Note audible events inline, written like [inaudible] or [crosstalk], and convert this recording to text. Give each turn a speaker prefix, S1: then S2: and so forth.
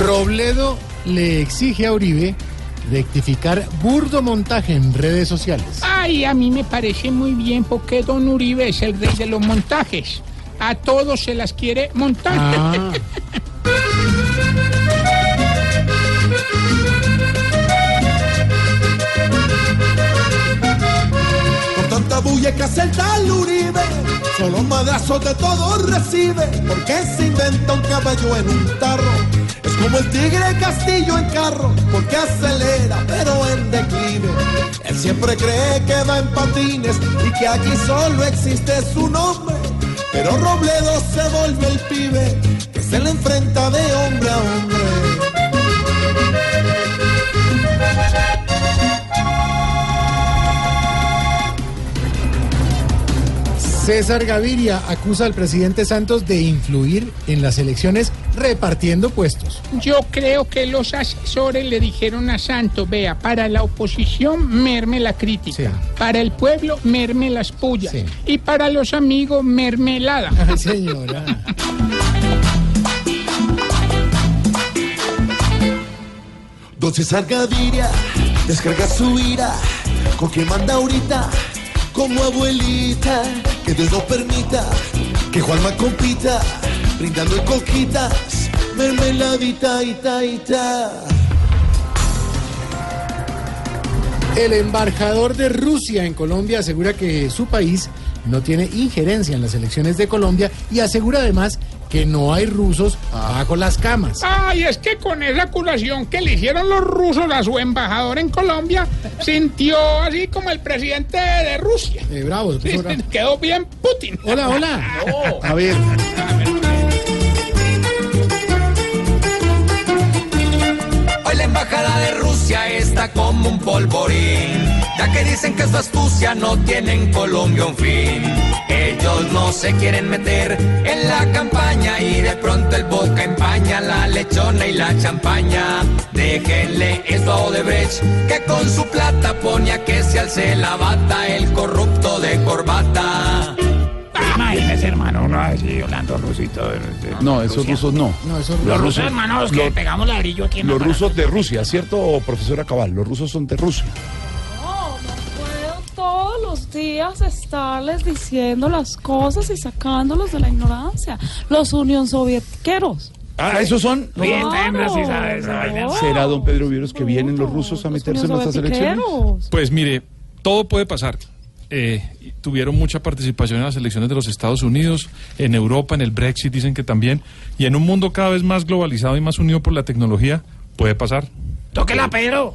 S1: Robledo le exige a Uribe rectificar burdo montaje en redes sociales.
S2: Ay, a mí me parece muy bien porque Don Uribe es el rey de los montajes. A todos se las quiere montar.
S1: Ah.
S3: Con tanta bulla que hace el tal Uribe, solo madrazos de todo recibe. Porque se inventa un caballo en un tarro? Como el tigre castillo en carro, porque acelera pero en declive. Él siempre cree que va en patines y que aquí solo existe su nombre. Pero Robledo se vuelve el pibe que se le enfrenta
S1: César Gaviria acusa al presidente Santos de influir en las elecciones repartiendo puestos.
S2: Yo creo que los asesores le dijeron a Santos, vea, para la oposición merme la crítica,
S1: Sí.
S2: para el pueblo merme las pullas
S1: Sí.
S2: y para los amigos mermelada. [laughs]
S1: Ay, señora.
S3: Don César Gaviria descarga su ira con quien manda ahorita como abuelita que Dios no permita que Juanma compita brindando en coquitas mermeladita ita ita
S1: El embajador de Rusia en Colombia asegura que su país no tiene injerencia en las elecciones de Colombia y asegura además que no hay rusos bajo las camas.
S2: Ay, es que con esa acusación que le hicieron los rusos a su embajador en Colombia, sintió así como el presidente de Rusia.
S1: Eh, bravo, bravo. [laughs]
S2: Quedó bien Putin.
S1: Hola, hola. A ver,
S4: Hoy la embajada de Rusia está como un polvorín, ya que dicen que su astucia no tiene en Colombia un fin. Ellos no se quieren meter en la campaña y de pronto el boca empaña la lechona y la champaña. Déjenle esto a Odebrecht, que con su plata ponía que se alce la bata el corrupto de corbata.
S2: Imagínese, hermano, uno así, Orlando Rusito.
S5: No, esos rusos no. Los rusos,
S2: hermano, los que
S5: los-
S2: pegamos ladrillo aquí en
S5: los rusos de Rusia, ¿cierto, profesora Cabal? Los rusos son de Rusia.
S6: Los días estarles diciendo las cosas y sacándolos de la ignorancia. Los Unión Sovietqueros.
S5: Ah, esos son.
S2: Bien,
S6: Claro,
S2: sí sabe esa vaina.
S6: no.
S5: ¿Será, don Pedro Vieros, que vienen los
S6: No,
S5: rusos a meterse en nuestras elecciones?
S7: Pues mire, todo puede pasar. Eh, tuvieron mucha participación en las elecciones de los Estados Unidos, en Europa, en el Brexit dicen que también, y en un mundo cada vez más globalizado y más unido por la tecnología, puede pasar.
S2: Tóquela, Pedro.